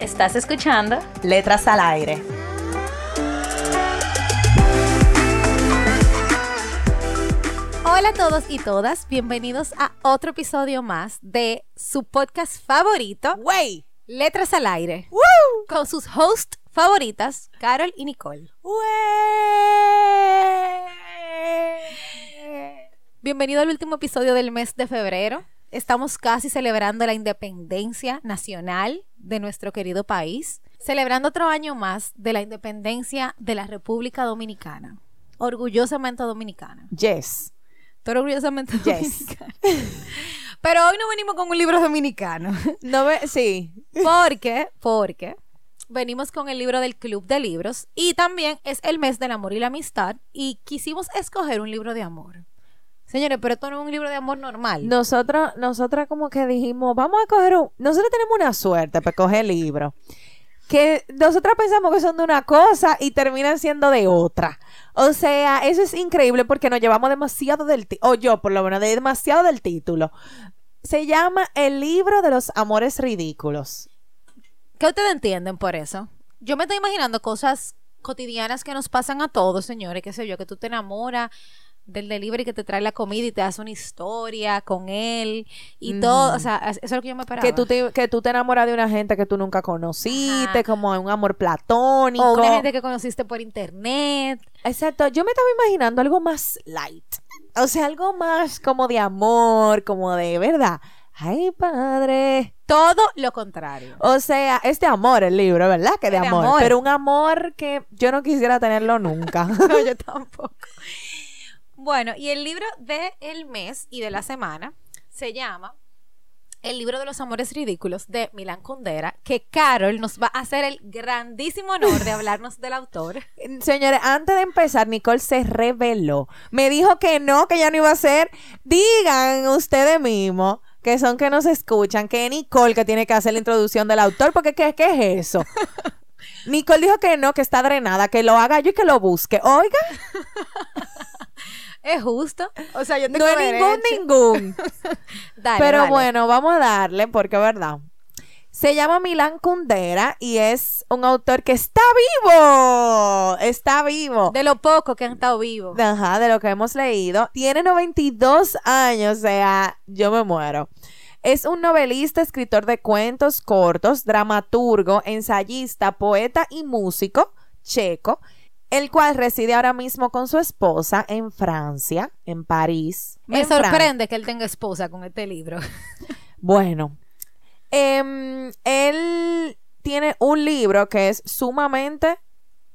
¿Estás escuchando? Letras al aire. Hola a todos y todas, bienvenidos a otro episodio más de su podcast favorito, ¡Wey! Letras al aire, con sus hosts favoritas, Carol y Nicole. Bienvenido al último episodio del mes de febrero. Estamos casi celebrando la independencia nacional de nuestro querido país, celebrando otro año más de la independencia de la República Dominicana. Orgullosamente dominicana. Yes. Estoy orgullosamente Yes. dominicana. Pero hoy no venimos con un libro dominicano. No me, sí. Porque, porque venimos con el libro del Club de Libros y también es el mes del amor y la amistad y quisimos escoger un libro de amor. Señores, pero esto no es un libro de amor normal. Nosotros, nosotras como que dijimos, vamos a coger un... Nosotros tenemos una suerte para coger libros. Que nosotras pensamos que son de una cosa y terminan siendo de otra. O sea, eso es increíble porque nos llevamos demasiado del título, o yo por lo menos, de demasiado del título. Se llama El libro de los amores ridículos. ¿Qué ustedes entienden por eso? Yo me estoy imaginando cosas cotidianas que nos pasan a todos, señores, qué sé yo, que tú te enamoras del delivery que te trae la comida y te hace una historia con él y todo, o sea, eso es lo que yo me esperaba. Que tú, te, que tú te enamoras de una gente que tú nunca conociste, Ajá. como un amor platónico. o una gente que conociste por internet. Exacto, yo me estaba imaginando algo más light. O sea, algo más como de amor, como de verdad. Ay, padre. Todo lo contrario. O sea, es de amor el libro, ¿verdad? Que de amor, amor. Pero un amor que yo no quisiera tenerlo nunca. No, yo tampoco. Bueno, y el libro del mes y de la semana se llama El libro de los amores ridículos de Milán Kundera, que Carol nos va a hacer el grandísimo honor de hablarnos del autor. Señores, antes de empezar, Nicole se reveló. Me dijo que no, que ya no iba a hacer. Digan ustedes mismos que son que nos escuchan, que Nicole que tiene que hacer la introducción del autor, porque ¿qué, qué es eso? Nicole dijo que no, que está drenada, que lo haga yo y que lo busque. Oiga, Es justo. O sea, yo no es ningún, ningún. Dale, Pero bueno, vamos a darle, porque es verdad. Se llama Milán Kundera y es un autor que está vivo. Está vivo. De lo poco que han estado vivos. Ajá, de lo que hemos leído. Tiene 92 años, o sea, yo me muero. Es un novelista, escritor de cuentos cortos, dramaturgo, ensayista, poeta y músico checo, el cual reside ahora mismo con su esposa en Francia, en París. Me en Fran- sorprende que él tenga esposa con este libro. Bueno, em, él tiene un libro que es sumamente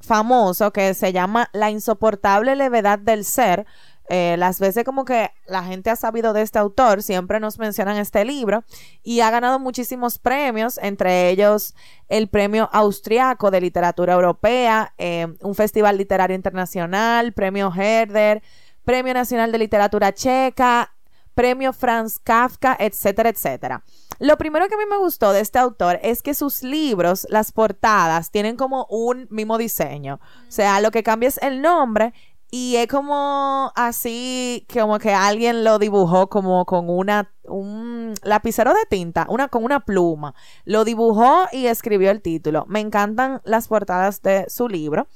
famoso que se llama La insoportable levedad del ser. Eh, las veces como que la gente ha sabido de este autor, siempre nos mencionan este libro y ha ganado muchísimos premios, entre ellos el premio austriaco de literatura europea, eh, un festival literario internacional, premio Herder, premio nacional de literatura checa, premio Franz Kafka, etcétera, etcétera. Lo primero que a mí me gustó de este autor es que sus libros, las portadas, tienen como un mismo diseño. O sea, lo que cambia es el nombre y es como así, como que alguien lo dibujó como con una, un lapicero de tinta, una, con una pluma. Lo dibujó y escribió el título. Me encantan las portadas de su libro.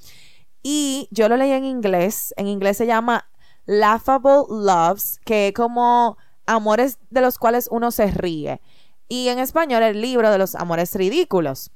Y yo lo leí en inglés. En inglés se llama Laughable Loves, que es como amores de los cuales uno se ríe. Y en español el libro de los amores ridículos.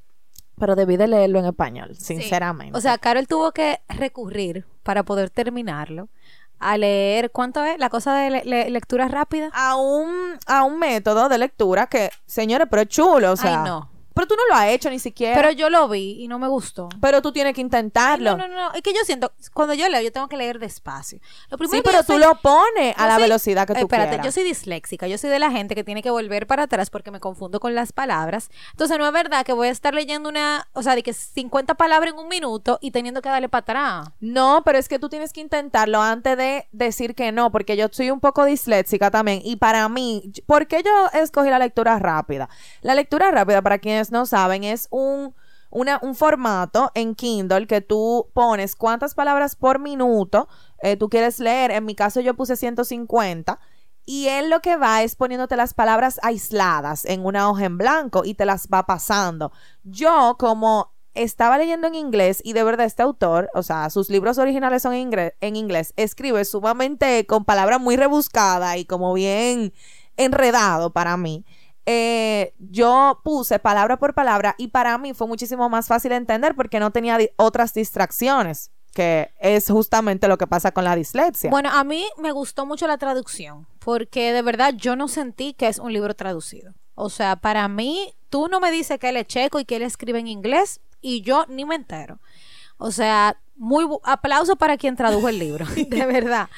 Pero debí de leerlo en español, sinceramente. O sea, Carol tuvo que recurrir para poder terminarlo a leer, ¿cuánto es? La cosa de le- le- lectura rápida. a un, a un método de lectura que, señores, pero es chulo, o sea. Ay, no. Pero tú no lo has hecho ni siquiera. Pero yo lo vi y no me gustó. Pero tú tienes que intentarlo. No, no, no. Es que yo siento, cuando yo leo, yo tengo que leer despacio. Lo primero Sí, pero tú soy- lo pones a yo la soy- velocidad que tú Espérate, quieras. yo soy disléxica. Yo soy de la gente que tiene que volver para atrás porque me confundo con las palabras. Entonces, no es verdad que voy a estar leyendo una, o sea, de que 50 palabras en un minuto y teniendo que darle para atrás. No, pero es que tú tienes que intentarlo antes de decir que no, porque yo soy un poco disléxica también. Y para mí, ¿por qué yo escogí la lectura rápida? La lectura rápida, para quienes no saben, es un, un formato en Kindle que tú pones cuántas palabras por minuto eh, tú quieres leer. En mi caso, yo puse 150. Y él lo que va es poniéndote las palabras aisladas en una hoja en blanco y te las va pasando. Yo, como estaba leyendo en inglés y de verdad este autor, o sea, sus libros originales son en inglés, escribe sumamente con palabras muy rebuscadas y como bien enredado para mí. Eh, yo puse palabra por palabra y para mí fue muchísimo más fácil entender porque no tenía otras distracciones, que es justamente lo que pasa con la dislexia. Bueno, a mí me gustó mucho la traducción porque de verdad yo no sentí que es un libro traducido. O sea, para mí, tú no me dices que él es checo y que él escribe en inglés y yo ni me entero. O sea, muy aplauso para quien tradujo el libro, de verdad.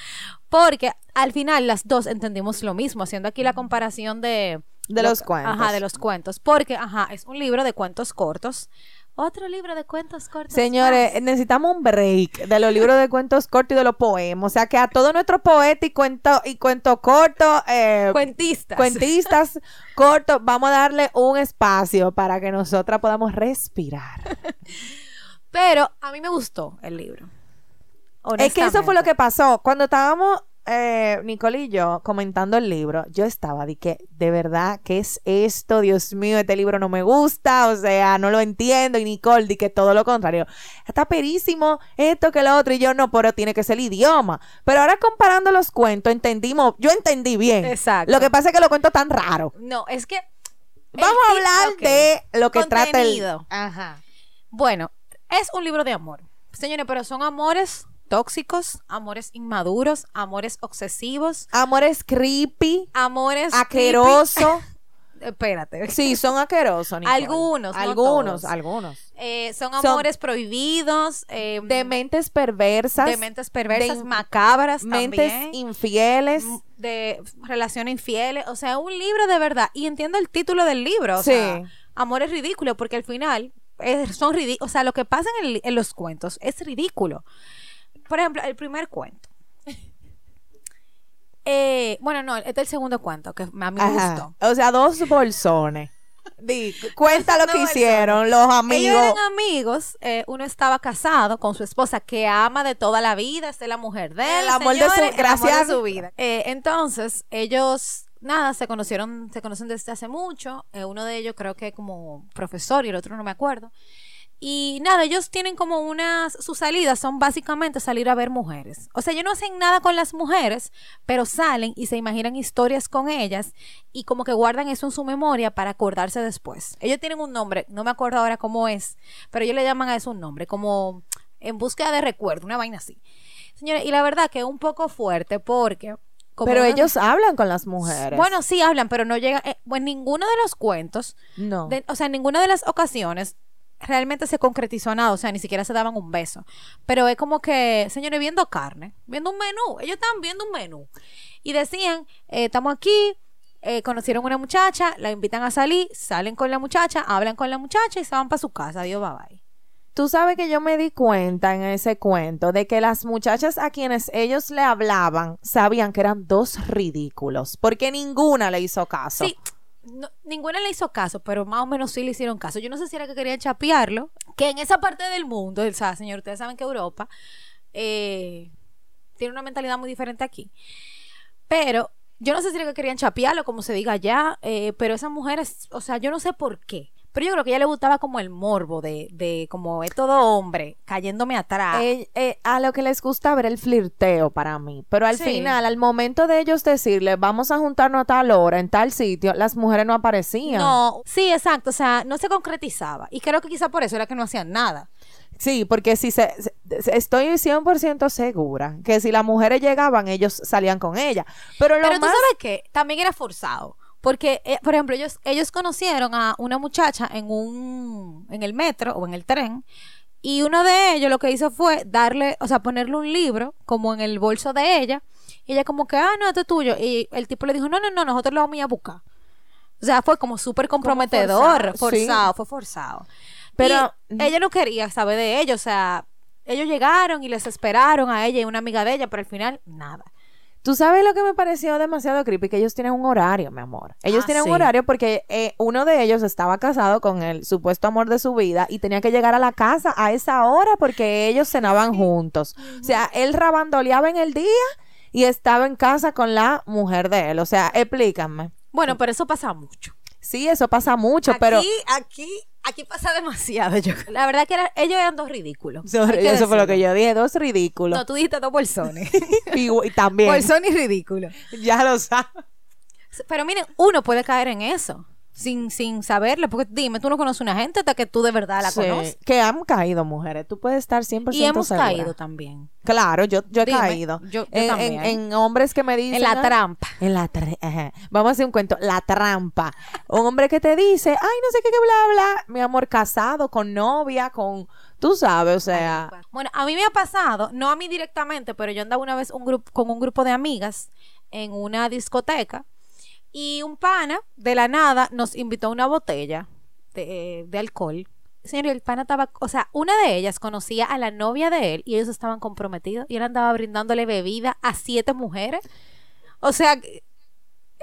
Porque al final las dos entendimos lo mismo, haciendo aquí la comparación de... De lo- los cuentos. Ajá, de los cuentos. Porque, ajá, es un libro de cuentos cortos. Otro libro de cuentos cortos. Señores, más. necesitamos un break de los libros de cuentos cortos y de los poemas. O sea, que a todo nuestro poeta y cuento, y cuento corto, eh, cuentistas. cuentistas cortos, vamos a darle un espacio para que nosotras podamos respirar. Pero a mí me gustó el libro. Es que eso fue lo que pasó. Cuando estábamos, eh, Nicole y yo, comentando el libro, yo estaba de que, de verdad, ¿qué es esto? Dios mío, este libro no me gusta, o sea, no lo entiendo. Y Nicole, di que todo lo contrario. Está perísimo esto que lo otro. Y yo, no, pero tiene que ser el idioma. Pero ahora comparando los cuentos, entendimos, yo entendí bien. Exacto. Lo que pasa es que los cuentos tan raros. No, es que. Vamos a hablar de lo que trata el... Ajá. Bueno, es un libro de amor. Señores, pero son amores tóxicos, amores inmaduros, amores obsesivos, Amores creepy, amores. asqueroso. creepy. Espérate. Sí, son asquerosos. Algunos, no algunos, todos. algunos. Eh, son Son- amores prohibidos, eh, De mentes perversas, de mentes perversas, de- macabras mentes también. infieles. de relaciones infieles, o sea, un libro de verdad. Y entiendo el título del libro, o Sí. sea, Amor es ridículo, porque al final es- son ridículos, o sea, lo que pasa en, el- en los cuentos es ridículo. Por ejemplo, el primer cuento. Eh, bueno, no, este es el segundo cuento que a mí me gustó. O sea, dos bolsones. Di, cuenta lo No, que hicieron los Ellos amigos. eran amigos, eh, uno estaba casado con su esposa que ama de toda la vida, es la mujer de él, El amor de su- señores, el amor de gracias. su vida. Eh, entonces, ellos, nada, se conocieron, se conocen desde hace mucho, eh, uno de ellos creo que como profesor y el otro no me acuerdo. Y nada, ellos tienen como unas, sus salidas son básicamente salir a ver mujeres. O sea, ellos no hacen nada con las mujeres, pero salen y se imaginan historias con ellas y como que guardan eso en su memoria para acordarse después. Ellos tienen un nombre, no me acuerdo ahora cómo es, pero ellos le llaman a eso un nombre, como en búsqueda de recuerdo, una vaina así. Señores, y la verdad que es un poco fuerte porque... como Pero ellos hablan con las mujeres. Bueno, sí hablan, pero no llegan... eh, bueno, en ninguno de los cuentos no. de- o sea, en ninguna de las ocasiones realmente se concretizó nada, o sea, ni siquiera se daban un beso. Pero es como que, señores, viendo carne, viendo un menú, ellos estaban viendo un menú. Y decían, eh, estamos aquí, eh, conocieron una muchacha, la invitan a salir, salen con la muchacha, hablan con la muchacha y se van para su casa. Adiós, bye bye. Tú sabes que yo me di cuenta en ese cuento de que las muchachas a quienes ellos le hablaban sabían que eran dos ridículos, porque ninguna le hizo caso. Sí, ninguna le hizo caso, pero más o menos sí le hicieron caso. Yo no sé si era que querían chapearlo, que en esa parte del mundo, o sea, señor, ustedes saben que Europa eh, tiene una mentalidad muy diferente aquí. Pero yo no sé si era que querían chapearlo, como se diga allá, eh, pero esas mujeres, o sea, yo no sé por qué. Pero yo creo que a ella le gustaba como el morbo de, de como es todo hombre cayéndome atrás. Eh, eh, a lo que les gusta ver el flirteo para mí. Pero al Sí. final, al momento de ellos decirle, vamos a juntarnos a tal hora, en tal sitio, las mujeres no aparecían. no, sí, exacto, o sea, no se concretizaba. Y creo que quizá por eso era que no hacían nada. Sí, porque si se, se- estoy 100% segura que si las mujeres llegaban, ellos salían con ella. Pero lo Pero tú más... sabes que también era forzado. Porque, eh, por ejemplo, ellos, ellos conocieron a una muchacha en un, en el metro o en el tren, y uno de ellos lo que hizo fue darle, o sea, ponerle un libro como en el bolso de ella, y ella como que, ah, no, esto es tuyo. Y el tipo le dijo, no, no, no, nosotros lo vamos a ir a buscar. O sea, fue como súper comprometedor, forzado, forzado, sí. fue forzado. Pero- Y ella no quería saber de ellos, o sea, ellos llegaron y les esperaron a ella y una amiga de ella, pero al final, nada. Tú sabes lo que me pareció demasiado creepy, que ellos tienen un horario, mi amor. Ellos Ah, tienen sí. un horario porque eh, uno de ellos estaba casado con el supuesto amor de su vida y tenía que llegar a la casa a esa hora porque ellos cenaban juntos. O sea, él rabandoleaba en el día y estaba en casa con la mujer de él. O sea, explícame. Bueno, pero eso pasa mucho. Sí, eso pasa mucho, aquí, pero... aquí, aquí pasa demasiado. Yo. La verdad que era- ellos eran dos ridículos. Eso fue lo que yo dije, dos ridículos. No, tú dijiste dos bolsones. y, y también, Bolsón y ridículo. ya lo sabes. Pero miren, uno puede caer en eso. Sin, sin saberlo, porque dime, tú no conoces una gente hasta que tú de verdad la Sí, conoces. que han caído mujeres, tú puedes estar 100% Y hemos segura. caído también. Claro, yo, yo he Dime, caído. yo- yo en, en- también. en hombres que me dicen. En la "Ah, trampa. En la tra- ajá. Vamos a hacer un cuento. La trampa. Un hombre que te dice, ay, no sé qué, qué, bla, bla. Mi amor, casado, con novia, con. Tú sabes, o sea. Bueno, a mí me ha pasado, no a mí directamente, pero yo andaba una vez un grupo, con un grupo de amigas en una discoteca y un pana de la nada nos invitó a una botella de, de alcohol. Señor, el pana estaba, o sea, una de ellas conocía a la novia de él y ellos estaban comprometidos y él andaba brindándole bebida a siete mujeres. O sea,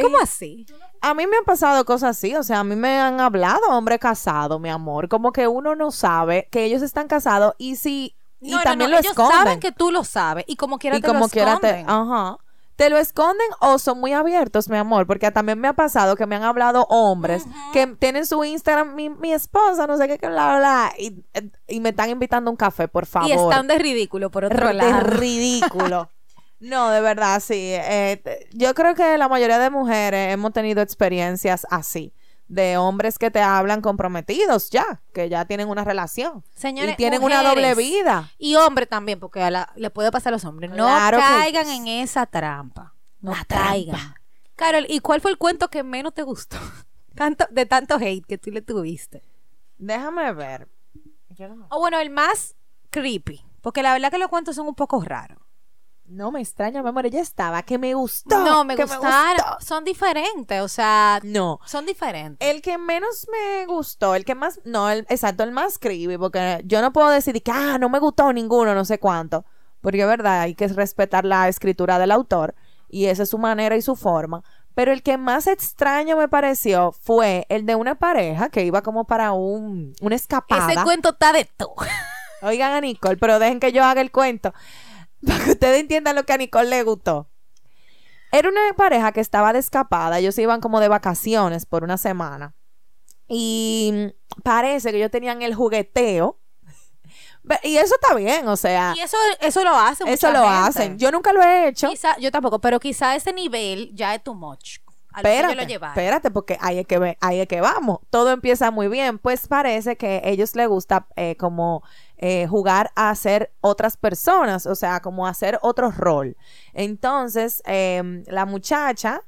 ¿cómo así? A mí me han pasado cosas así, o sea, a mí me han hablado hombre casado, mi amor, como que uno no sabe que ellos están casados y si y No, también no, lo ellos esconden. saben que tú lo sabes y como quiera y te como lo quiera te, ajá. Te lo esconden o son muy abiertos, mi amor, porque también me ha pasado que me han hablado hombres que tienen su Instagram, mi, mi esposa, no sé qué, bla, bla, y, y me están invitando a un café, por favor. Y están de ridículo por otro R- lado. de ridículo. No, de verdad, sí. Eh, yo creo que la mayoría de mujeres hemos tenido experiencias así, de hombres que te hablan comprometidos ya, que ya tienen una relación. Señores, y tienen una doble vida. Y hombre también, porque a la- le puede pasar a los hombres. No Claro que- caigan en esa trampa. No La caigan. trampa. Carol, ¿y cuál fue el cuento que menos te gustó? Tanto, de tanto hate que tú le tuviste. Déjame ver. Yo no, me- O bueno, el más creepy. Porque la verdad que los cuentos son un poco raros. No me extraña, mi amor, ella estaba, que me gustó. No, me que gustaron. gustó. son diferentes, o sea, No. son diferentes. El que menos me gustó, el que más, no, el, exacto, el más creepy, porque yo no puedo decir que, ah, no me gustó ninguno, no sé cuánto, porque es verdad, hay que respetar la escritura del autor, y esa es su manera y su forma, pero el que más extraño me pareció fue el de una pareja que iba como para un, una escapada. Ese cuento está de todo. Oigan a Nicole, pero dejen que yo haga el cuento, para que ustedes entiendan lo que a Nicole le gustó. Era una pareja que estaba de escapada, ellos iban como de vacaciones por una semana. Y parece que ellos tenían el jugueteo. Y eso está bien, o sea, Y eso, eso lo hace eso mucha lo gente. hacen. Yo nunca lo he hecho. Quizá, yo tampoco, pero quizá ese nivel ya es too much. A lo Espérate, lo espérate, porque ahí es que ahí es que vamos. Todo empieza muy bien. Pues parece que a ellos les gusta eh, como eh, jugar a ser otras personas, o sea, como hacer otro rol. Entonces, em, la muchacha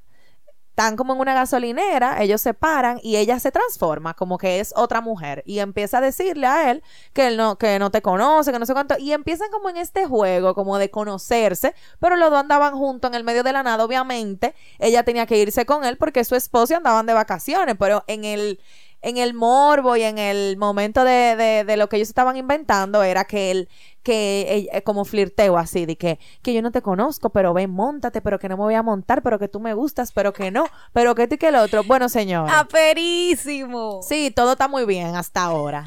están como en una gasolinera, ellos se paran y ella se transforma como que es otra mujer y empieza a decirle a él que él no que no te conoce, que no sé cuánto y empiezan como en este juego como de conocerse, pero los dos andaban juntos en el medio de la nada, obviamente, ella tenía que irse con él porque su esposo andaban de vacaciones, pero en el en el morbo y en el momento de, de, de lo que ellos estaban inventando era que él, que eh, como flirteo así, de que, que yo no te conozco, pero ven, montate, pero que no me voy a montar, pero que tú me gustas, pero que no, pero que esto y que el otro. Bueno, señor. ¡Aperísimo! Sí, todo está muy bien hasta ahora.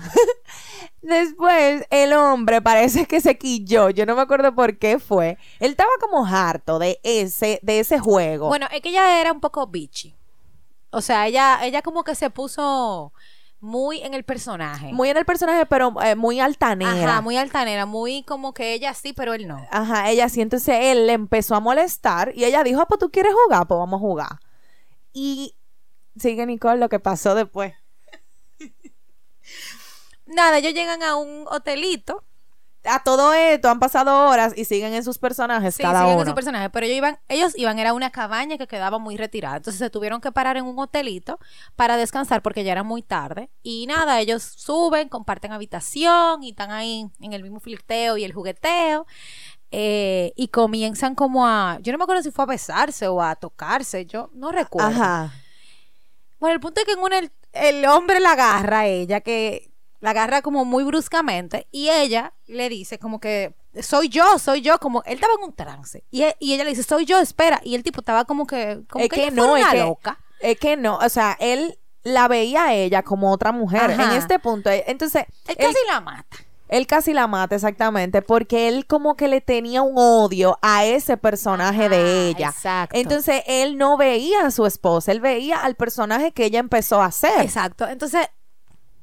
Después, el hombre parece que se quilló. Yo no me acuerdo por qué fue. Él estaba como harto de ese, de ese juego. Bueno, es que ella era un poco bitchy. O sea, ella, ella como que se puso muy en el personaje. muy en el personaje, pero eh, muy altanera. Ajá, muy altanera, muy como que ella sí, pero él no. Ajá, ella sí, entonces él le empezó a molestar y ella dijo, ah, pues tú quieres jugar, pues vamos a jugar. Y sigue Nicole lo que pasó después. Nada, ellos llegan a un hotelito a todo esto han pasado horas y siguen en sus personajes Sí, cada siguen uno. en su personaje, pero ellos iban, ellos iban, era una cabaña que quedaba muy retirada, entonces se tuvieron que parar en un hotelito para descansar porque ya era muy tarde y nada, ellos suben, comparten habitación y están ahí en el mismo flirteo y el jugueteo eh, y comienzan como a, yo no me acuerdo si fue a besarse o a tocarse, yo no recuerdo. Ajá. Bueno, el punto es que en una el, el hombre la agarra a ella, que la agarra como muy bruscamente, y ella le dice como que soy yo, soy yo, como él estaba en un trance. Y, e- y ella le dice, soy yo, espera. Y el tipo estaba como que, como Es que, que ella no, es que- loca. Es que no, o sea, él la veía a ella como otra mujer. Ajá. En este punto, eh, entonces, Él él, casi la mata. él casi la mata exactamente porque él como que le tenía un odio a ese personaje de ella. exacto. Entonces, él no veía a su esposa, él veía al personaje que ella empezó a hacer. Exacto. Entonces,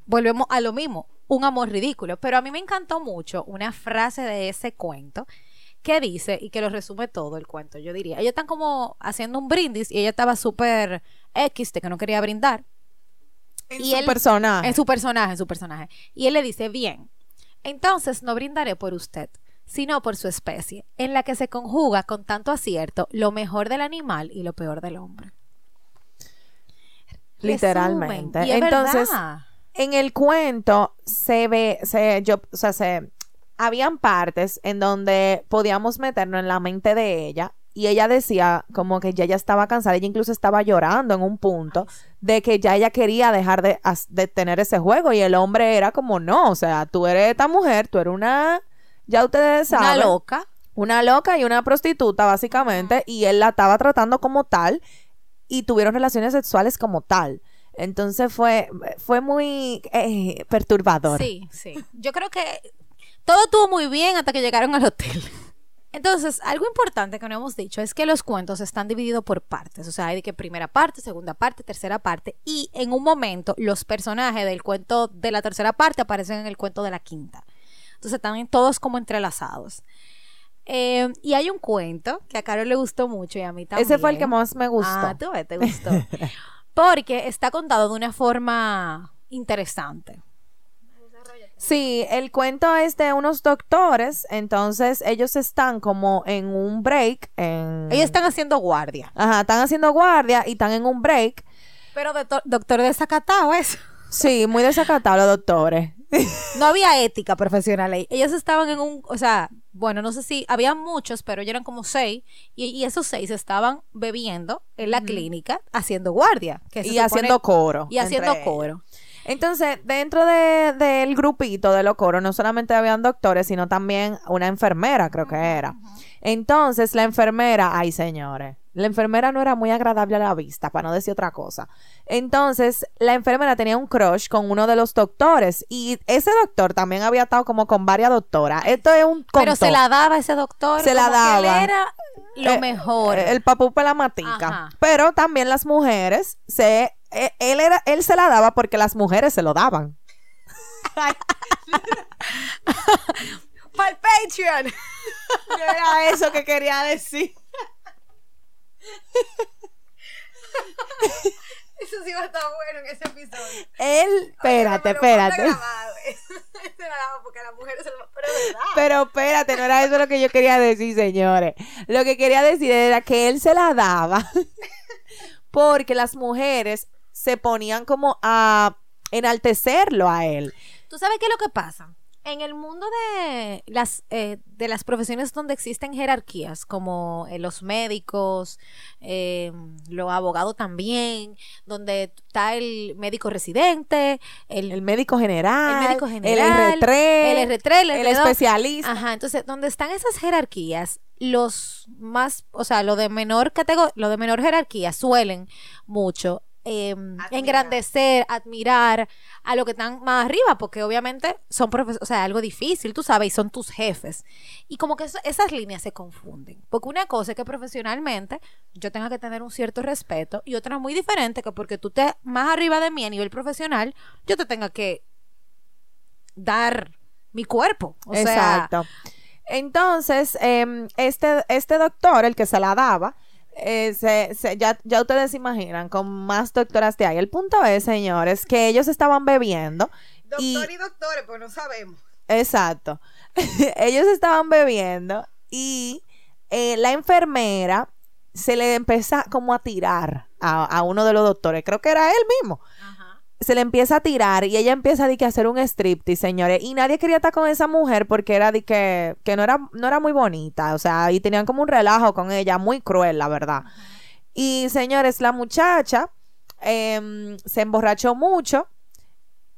volvemos a lo mismo, un amor ridículo. Pero a mí me encantó mucho una frase de ese cuento que dice, y que lo resume todo el cuento, yo diría. Ellos están como haciendo un brindis y ella estaba súper X de que no quería brindar. En y su él- personaje. En su personaje, en su personaje. Y él le dice, bien, entonces no brindaré por usted, sino por su especie, en la que se conjuga con tanto acierto lo mejor del animal y lo peor del hombre. Literalmente. Entonces, verdad. En el cuento se ve, se, yo, o sea, se, habían partes en donde podíamos meternos en la mente de ella y ella decía como que ya ella estaba cansada, ella incluso estaba llorando en un punto de que ya ella quería dejar de, de tener ese juego y el hombre era como no, o sea, tú eres esta mujer, tú eres una, ya ustedes una saben, loca. una loca y una prostituta básicamente y él la estaba tratando como tal y tuvieron relaciones sexuales como tal. Entonces fue, fue muy eh, perturbador. Sí, sí. Yo creo que todo estuvo muy bien hasta que llegaron al hotel. Entonces, algo importante que no hemos dicho es que los cuentos están divididos por partes. O sea, hay de que primera parte, segunda parte, tercera parte. Y en un momento, los personajes del cuento de la tercera parte aparecen en el cuento de la quinta. Entonces, están todos como entrelazados. Eh, y hay un cuento que a Carol le gustó mucho y a mí también. Ese fue el que más me gustó. Ah, tú ves, te gustó. Porque está contado de una forma interesante. Sí, el cuento es de unos doctores, entonces ellos están como en un break. En... Ellos están haciendo guardia. Ajá, están haciendo guardia y están en un break. Pero doctor, doctor desacatado eso. Sí, muy desacatados los doctores. No había ética profesional ahí. Ellos estaban en un, o sea, bueno, no sé si, había muchos, pero ellos eran como seis, y, y esos seis estaban bebiendo en la clínica, haciendo guardia. que y supone- haciendo coro. Y haciendo coro. Entonces, dentro de- del grupito de los coros, no solamente habían doctores, sino también una enfermera, creo que era. Entonces, la enfermera, ay señores, la enfermera no era muy agradable a la vista, para no decir otra cosa. Entonces, la enfermera tenía un crush con uno de los doctores y ese doctor también había estado como con varias doctoras. Esto es un Pero se la daba ese doctor. Se la como que él daba. era lo Eh, mejor. El papú la matica. Ajá. Pero también las mujeres se eh, él era él se la daba porque las mujeres se lo daban. ¡Para el Patreon! era eso que quería decir. Eso sí va a estar bueno en ese episodio. Él, espérate, espérate. Se la daba porque a las mujeres se lo... Pero es verdad. Pero espérate, no era eso lo que yo quería decir, señores. Lo que quería decir era que él se la daba porque las mujeres se ponían como a enaltecerlo a él. ¿Tú sabes qué es lo que pasa? En el mundo de las, eh, de las profesiones donde existen jerarquías, como eh, los médicos, eh, los abogados también, donde está el médico residente, el, El médico general, el médico general, el R3, el R3, el el R2. especialista. Ajá, entonces, donde están esas jerarquías, los más, o sea, lo de menor categoría, lo de menor jerarquía suelen mucho eh, engrandecer, admirar a lo que están más arriba, porque obviamente son profesores, o sea, algo difícil, tú sabes, y son tus jefes. Y como que eso- esas líneas se confunden. Porque una cosa es que profesionalmente yo tenga que tener un cierto respeto, y otra muy diferente que porque tú estés más arriba de mí a nivel profesional, yo te tenga que dar mi cuerpo. O sea, Exacto. Entonces, em, este, este doctor, el que se la daba, eh, se- se- ya, ya ustedes se imaginan, con más doctoras de ahí. El punto es, señores, que ellos estaban bebiendo. y- doctores, pues no sabemos. Exacto. Ellos estaban bebiendo y eh, la enfermera se le empieza como a tirar a, a uno de los doctores. Creo que era él mismo. Se le empieza a tirar y ella empieza de que a hacer un striptease, señores. Y nadie quería estar con esa mujer porque era de que, que no, era, no era muy bonita. O sea, y tenían como un relajo con ella, muy cruel, la verdad. Y señores, la muchacha em, se emborrachó mucho.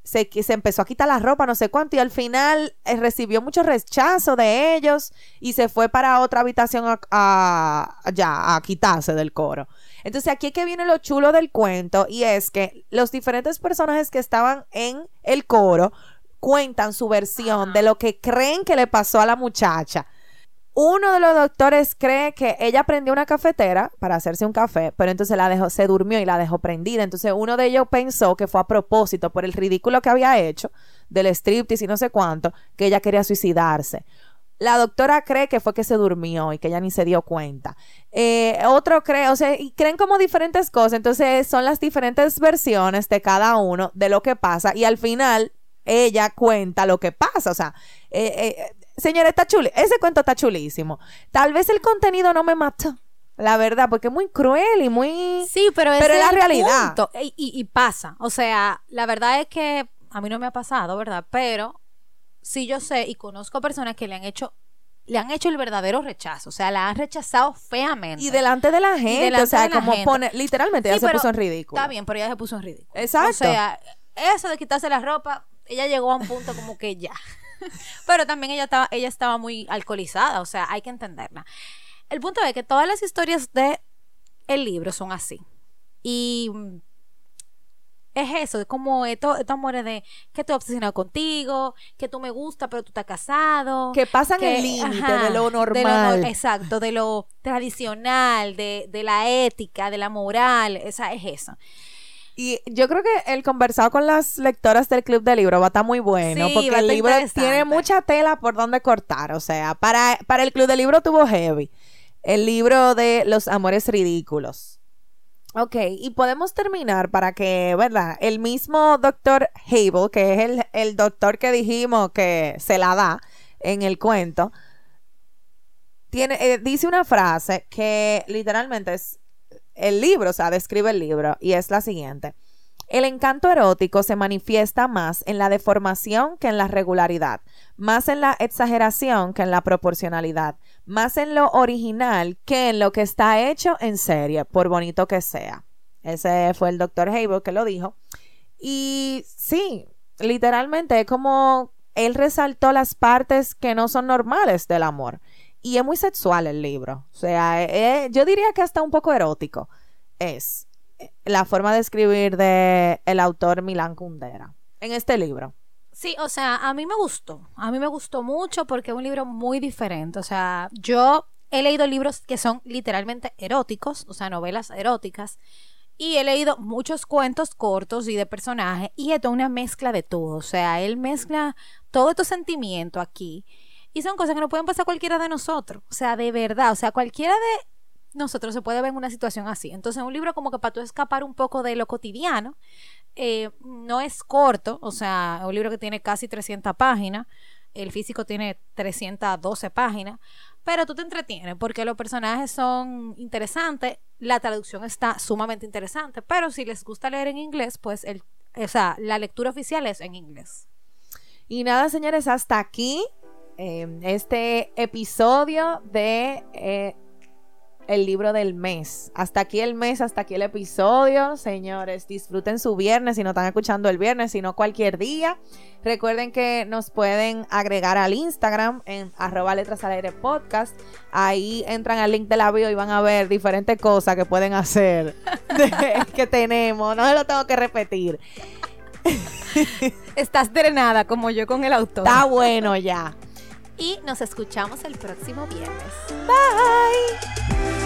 Se, se empezó a quitar la ropa, no sé cuánto, y al final eh, recibió mucho rechazo de ellos y se fue para otra habitación a, a- ya, a quitarse del coro. Entonces aquí es que viene lo chulo del cuento y es que los diferentes personajes que estaban en el coro cuentan su versión de lo que creen que le pasó a la muchacha. Uno de los doctores cree que ella prendió una cafetera para hacerse un café, pero entonces la dejó, se durmió y la dejó prendida. Entonces uno de ellos pensó que fue a propósito por el ridículo que había hecho del striptease y no sé cuánto, que ella quería suicidarse. La doctora cree que fue que se durmió y que ella ni se dio cuenta. Eh, otro cree, o sea, y creen como diferentes cosas. Entonces son las diferentes versiones de cada uno de lo que pasa y al final ella cuenta lo que pasa. O sea, eh, eh, señora, está chuli. Ese cuento está chulísimo. Tal vez el contenido no me mató. La verdad, porque es muy cruel y muy... Sí, pero, ese Pero es la realidad. Y, y- y pasa. O sea, la verdad es que a mí no me ha pasado, ¿verdad? Pero sí yo sé y conozco personas que le han hecho le han hecho el verdadero rechazo, o sea, la han rechazado feamente. Y delante de la gente, o sea, como gente. pone, literalmente Sí, ya se puso en ridículo. Está bien, pero ella se puso en ridículo. Exacto. O sea, eso de quitarse la ropa, ella llegó a un punto como que ya. pero también ella estaba, ella estaba muy alcoholizada, o sea, hay que entenderla. El punto es que todas las historias de el libro son así. Y es eso, es como estos estos amores de que estoy obsesionado contigo, que tú me gusta, pero tú estás casado. Que pasan que- el límite de lo no- normal. exacto, de lo tradicional, de, de la ética, de la moral, esa es eso. Y yo creo que el conversado con las lectoras del club de libro va a estar muy bueno, Sí, porque el libro tiene mucha tela por donde cortar. O sea, para, para el club de libro tuvo heavy. El libro de los amores ridículos. Ok, y podemos terminar para que, ¿verdad? El mismo doctor Hable, que es el, el doctor que dijimos que se la da en el cuento, tiene, eh, dice una frase que literalmente es el libro, o sea, describe el libro, y es la siguiente. El encanto erótico se manifiesta más en la deformación que en la regularidad, más en la exageración que en la proporcionalidad, más en lo original que en lo que está hecho en serie, por bonito que sea. Ese fue el doctor Hable que lo dijo. Y sí, literalmente es como él resaltó las partes que no son normales del amor. Y es muy sexual el libro. O sea, eh, yo diría que hasta un poco erótico es eh, la forma de escribir de el autor Milán Kundera en este libro. Sí, o sea, a mí me gustó. A mí me gustó mucho porque es un libro muy diferente. O sea, yo he leído libros que son literalmente eróticos, o sea, novelas eróticas. Y he leído muchos cuentos cortos y de personajes. Y es una mezcla de todo. O sea, él mezcla todo estos sentimientos aquí. Y son cosas que no pueden pasar cualquiera de nosotros. O sea, de verdad. O sea, cualquiera de nosotros se puede ver en una situación así. Entonces, un libro como que para tú escapar un poco de lo cotidiano, eh, no es corto, o sea, un libro que tiene casi 300 páginas, el físico tiene 312 páginas, pero tú te entretienes porque los personajes son interesantes, la traducción está sumamente interesante, pero si les gusta leer en inglés, pues el, o sea, la lectura oficial es en inglés. Y nada, señores, hasta aquí eh, este episodio de eh, el libro del mes. Hasta aquí el mes, hasta aquí el episodio. Señores, disfruten su viernes si no están escuchando el viernes, sino cualquier día. Recuerden que nos pueden agregar al Instagram en arroba letras al aire podcast. Ahí entran al link de la bio y van a ver diferentes cosas que pueden hacer de- que tenemos. No se lo tengo que repetir. Estás drenada como yo con el autor. Está bueno ya. Y nos escuchamos el próximo viernes. Bye.